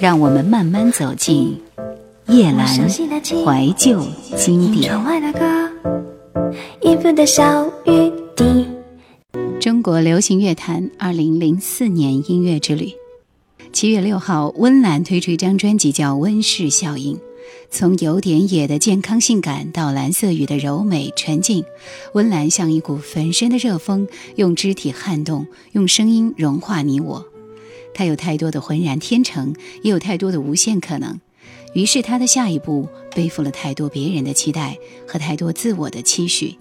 让我们慢慢走进叶阑怀旧经典。中国流行乐坛二零零四年音乐之旅。七月六号，温岚推出一张专辑，叫《温室效应》。从有点野的健康性感到蓝色雨的柔美纯净，温岚像一股焚身的热风，用肢体撼动，用声音融化你我。他有太多的浑然天成，也有太多的无限可能。于是他的下一步背负了太多别人的期待和太多自我的期许，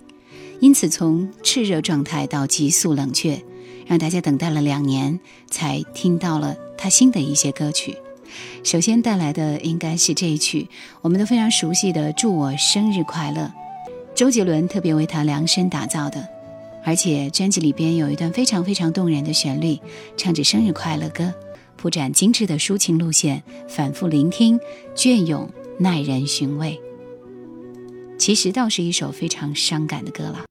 因此从炽热状态到急速冷却，让大家等待了两年才听到了他新的一些歌曲。首先带来的应该是这一曲，我们都非常熟悉的《祝我生日快乐》，周杰伦特别为他量身打造的。而且专辑里边有一段非常非常动人的旋律，唱着生日快乐歌，铺展精致的抒情路线，反复聆听，隽永耐人寻味。其实倒是一首非常伤感的歌了。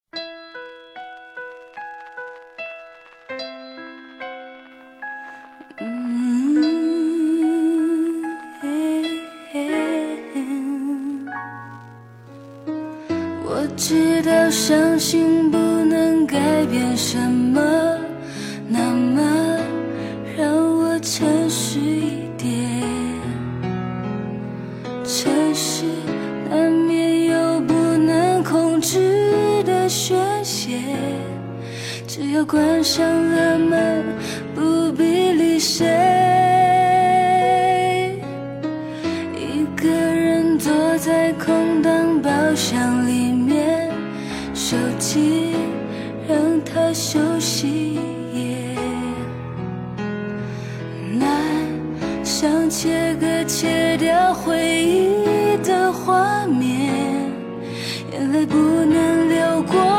改变什么？那么让我诚实一点。诚实难免有不能控制的宣泄，只要关上了门，不必理谁。一个人坐在空荡包厢里面，手机。休息，难。想切割切掉回忆的画面，眼泪不能流过。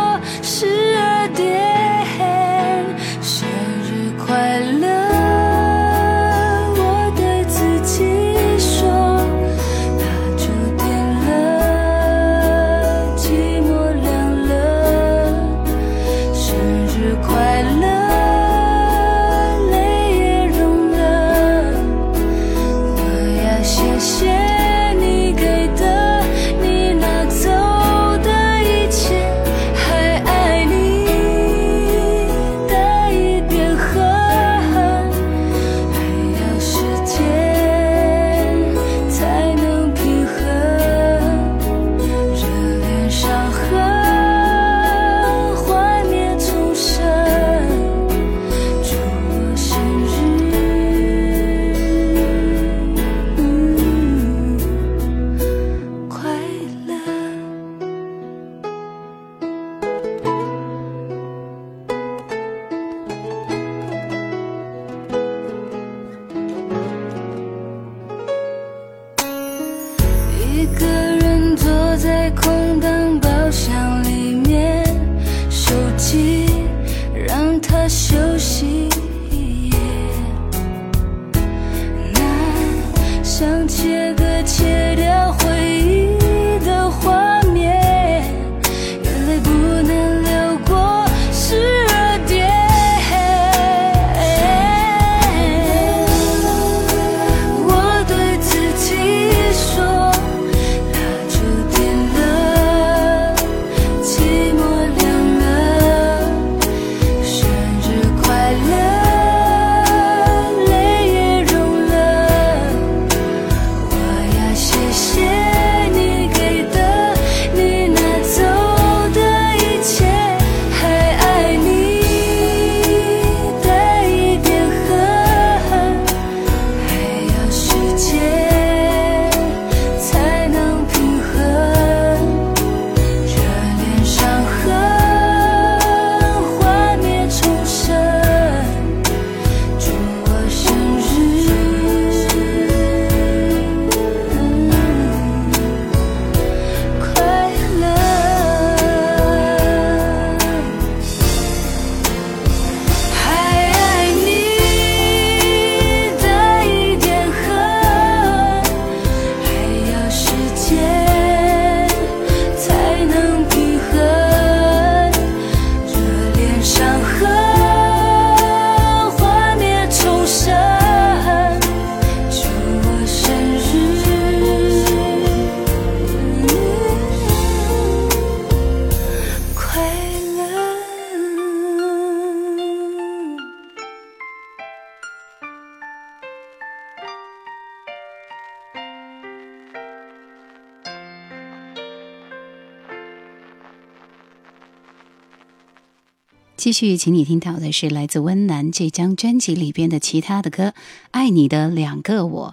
继续，请你听到的是来自温岚这张专辑里边的其他的歌，《爱你的两个我》。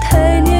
太年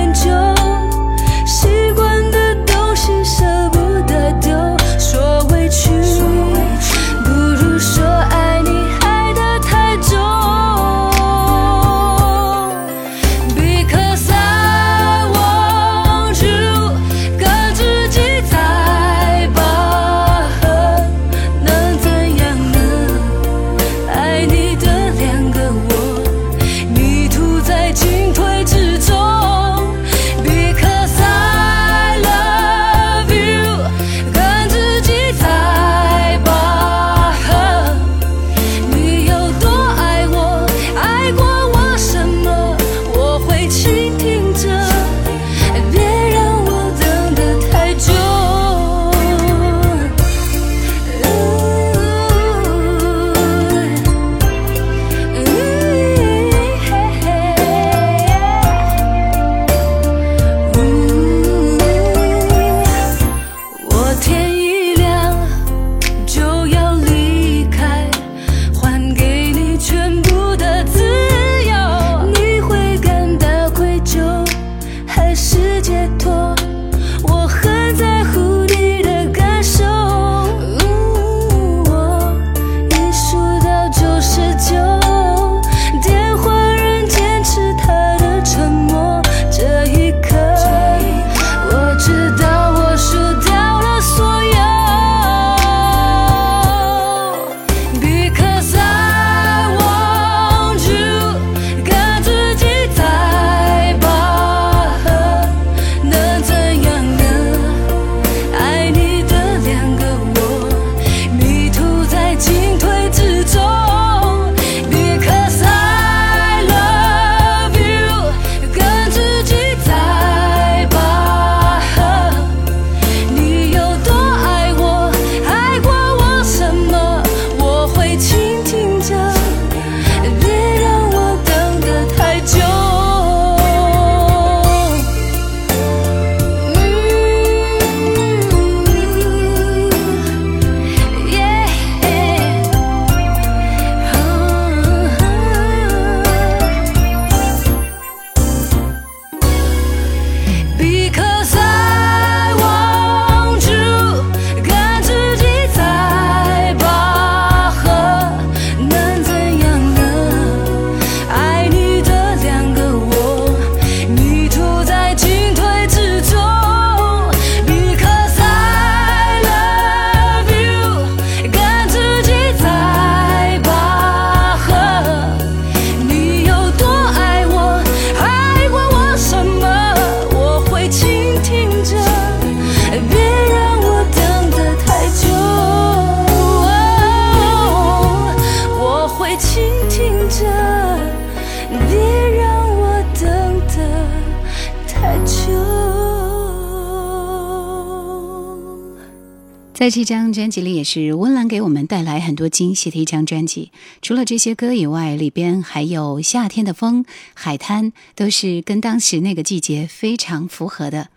这张专辑里，也是温岚给我们带来很多惊喜的一张专辑。除了这些歌以外，里边还有《夏天的风》《海滩》，都是跟当时那个季节非常符合的。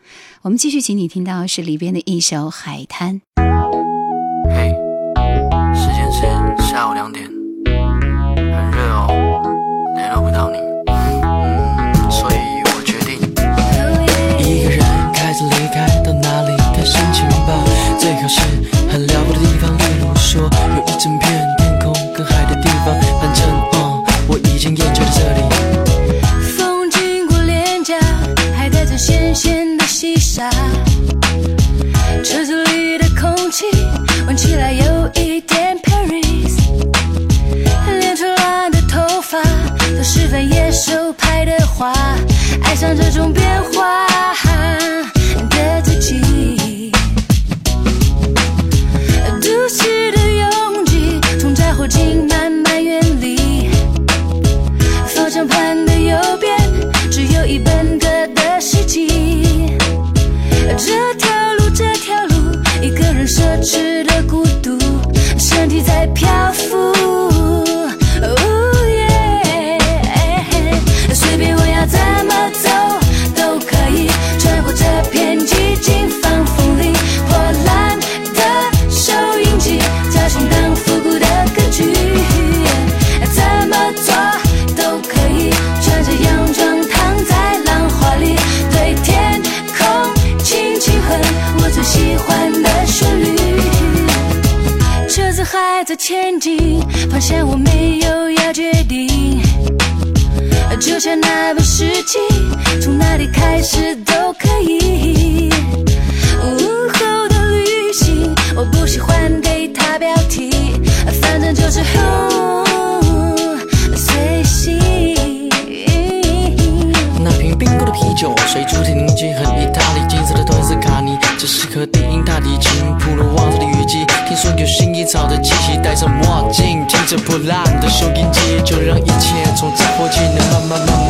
我们继续，请你听到是里边的一首《海滩》。前进，发现我没有要决定，就像那本诗集，从哪里开始？的。这破烂的收音机，就让一切从打破机能慢慢慢。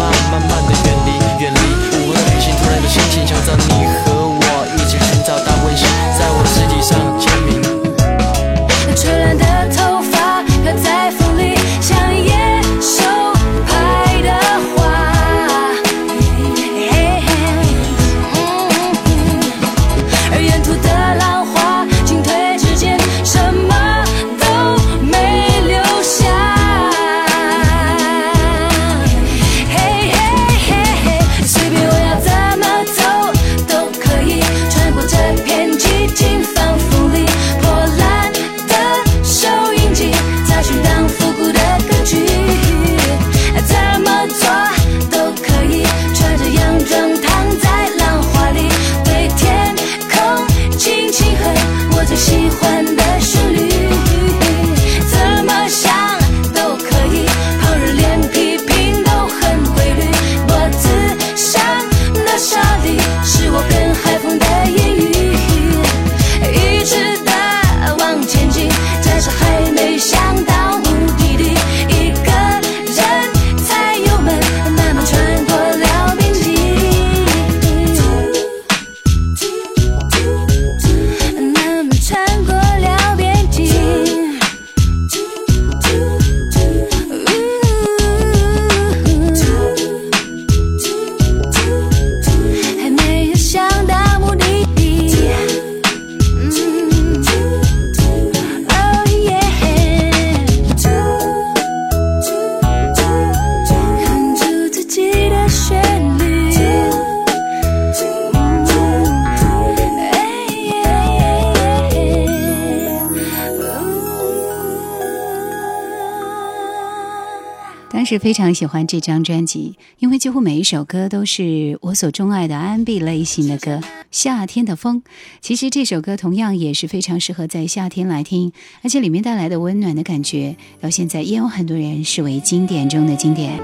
是非常喜欢这张专辑，因为几乎每一首歌都是我所钟爱的安 B 类型的歌。夏天的风，其实这首歌同样也是非常适合在夏天来听，而且里面带来的温暖的感觉，到现在也有很多人视为经典中的经典。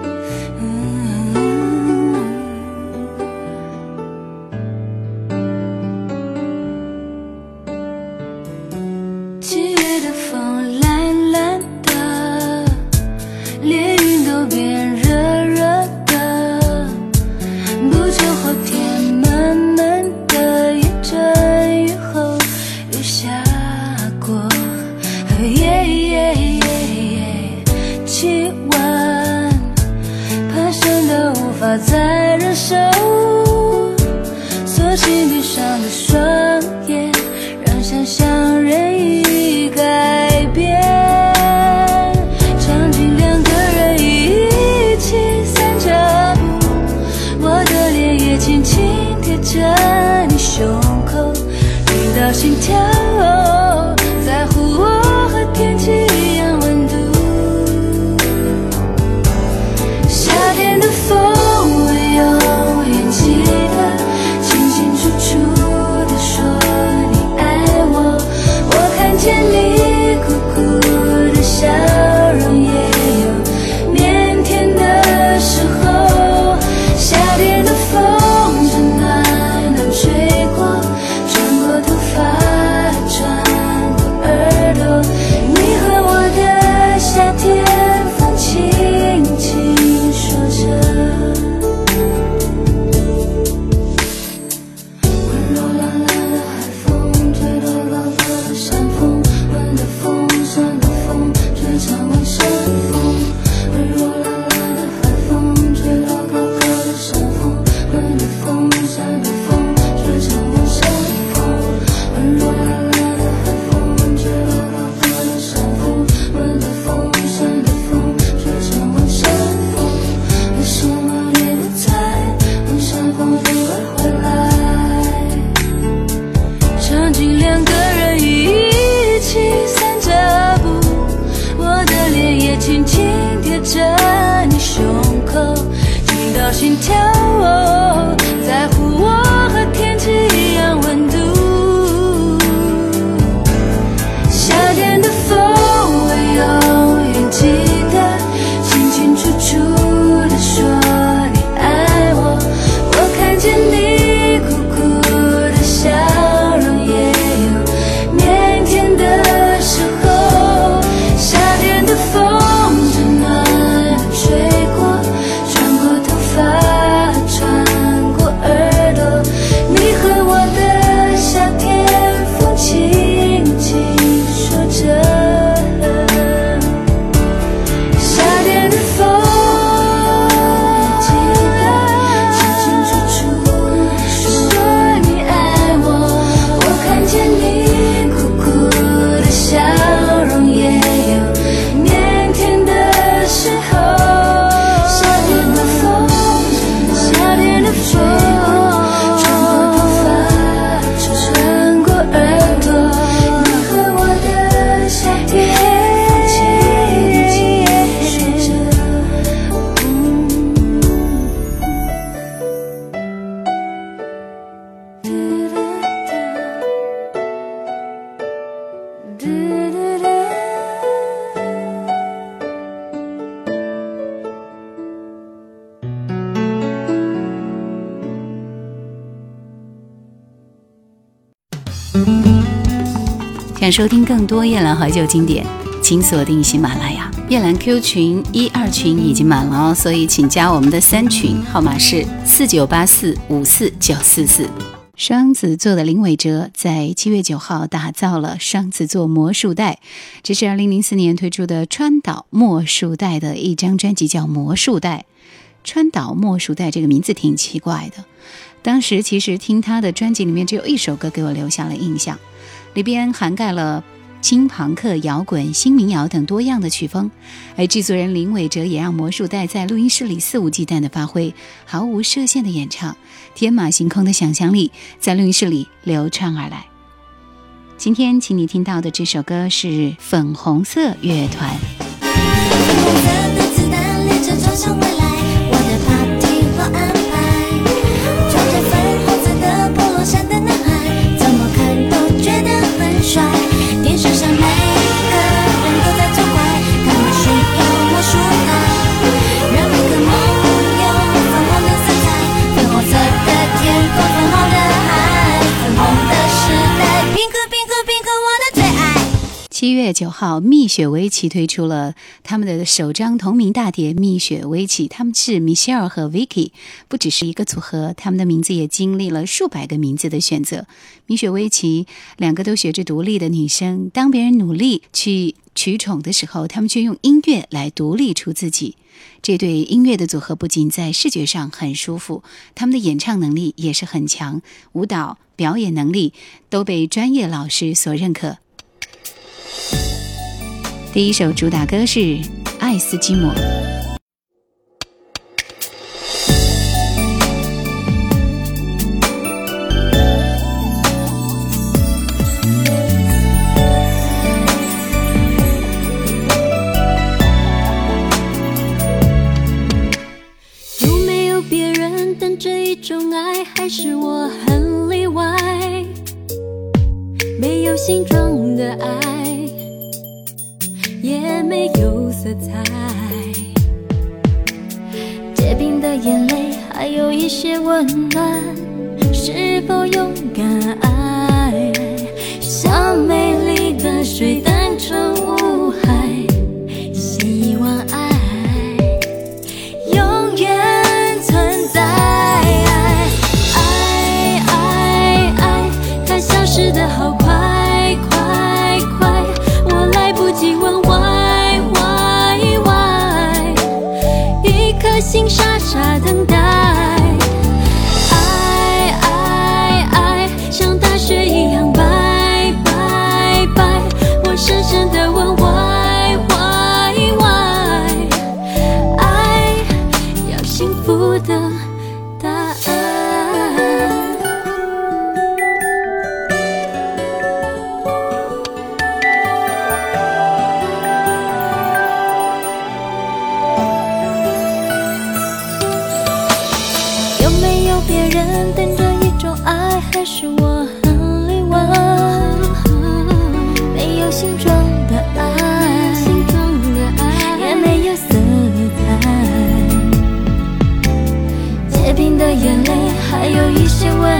心跳。想收听更多夜兰怀旧经典，请锁定喜马拉雅。夜兰 Q 群一二群已经满了哦，所以请加我们的三群，号码是四九八四五四九四四。双子座的林伟哲在七月九号打造了双子座魔术带，这是二零零四年推出的川岛魔术带的一张专辑，叫《魔术带》。川岛魔术带这个名字挺奇怪的，当时其实听他的专辑里面只有一首歌给我留下了印象。里边涵盖了轻朋克、摇滚、新民谣等多样的曲风，而制作人林伟哲也让魔术带在录音室里肆无忌惮的发挥，毫无设限的演唱，天马行空的想象力在录音室里流畅而来。今天请你听到的这首歌是粉红色乐团。九号，蜜雪薇琪推出了他们的首张同名大碟《蜜雪薇琪》，他们是 Michelle 和 Vicky，不只是一个组合，他们的名字也经历了数百个名字的选择。蜜雪薇琪两个都学着独立的女生，当别人努力去取宠的时候，他们却用音乐来独立出自己。这对音乐的组合不仅在视觉上很舒服，他们的演唱能力也是很强，舞蹈表演能力都被专业老师所认可。第一首主打歌是《爱斯基摩》。还有一些问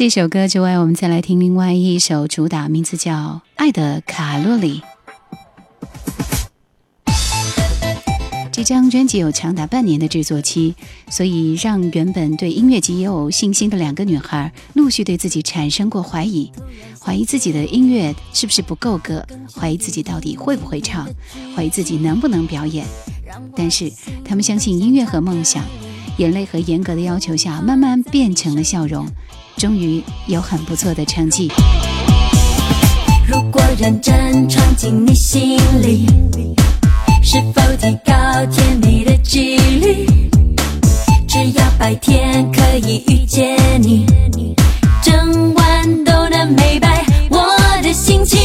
这首歌之外，我们再来听另外一首主打名字叫《爱的卡路里》。这张专辑有长达半年的制作期，所以让原本对音乐节也有信心的两个女孩陆续对自己产生过怀疑，怀疑自己的音乐是不是不够歌，怀疑自己到底会不会唱，怀疑自己能不能表演。但是她们相信音乐和梦想，眼泪和严格的要求下慢慢变成了笑容。终于有很不错的成绩。如果认真闯进你心里是否提高甜蜜的几率只要白天可以遇见你整晚都能美白我的心情。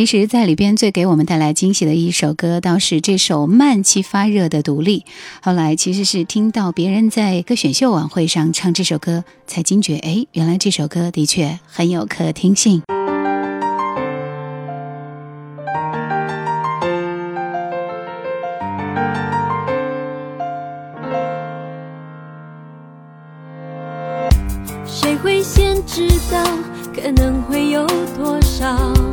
其实，在里边最给我们带来惊喜的一首歌，倒是这首慢气发热的《独立》。后来其实是听到别人在歌选秀晚会上唱这首歌，才惊觉，哎，原来这首歌的确很有可听性。谁会先知道可能会有多少？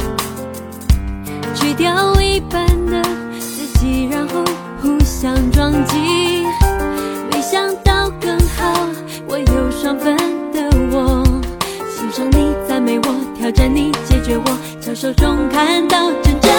掉一半的自己，然后互相撞击。没想到更好，我有双份的我，欣赏你，赞美我，挑战你，解决我，交手中看到真正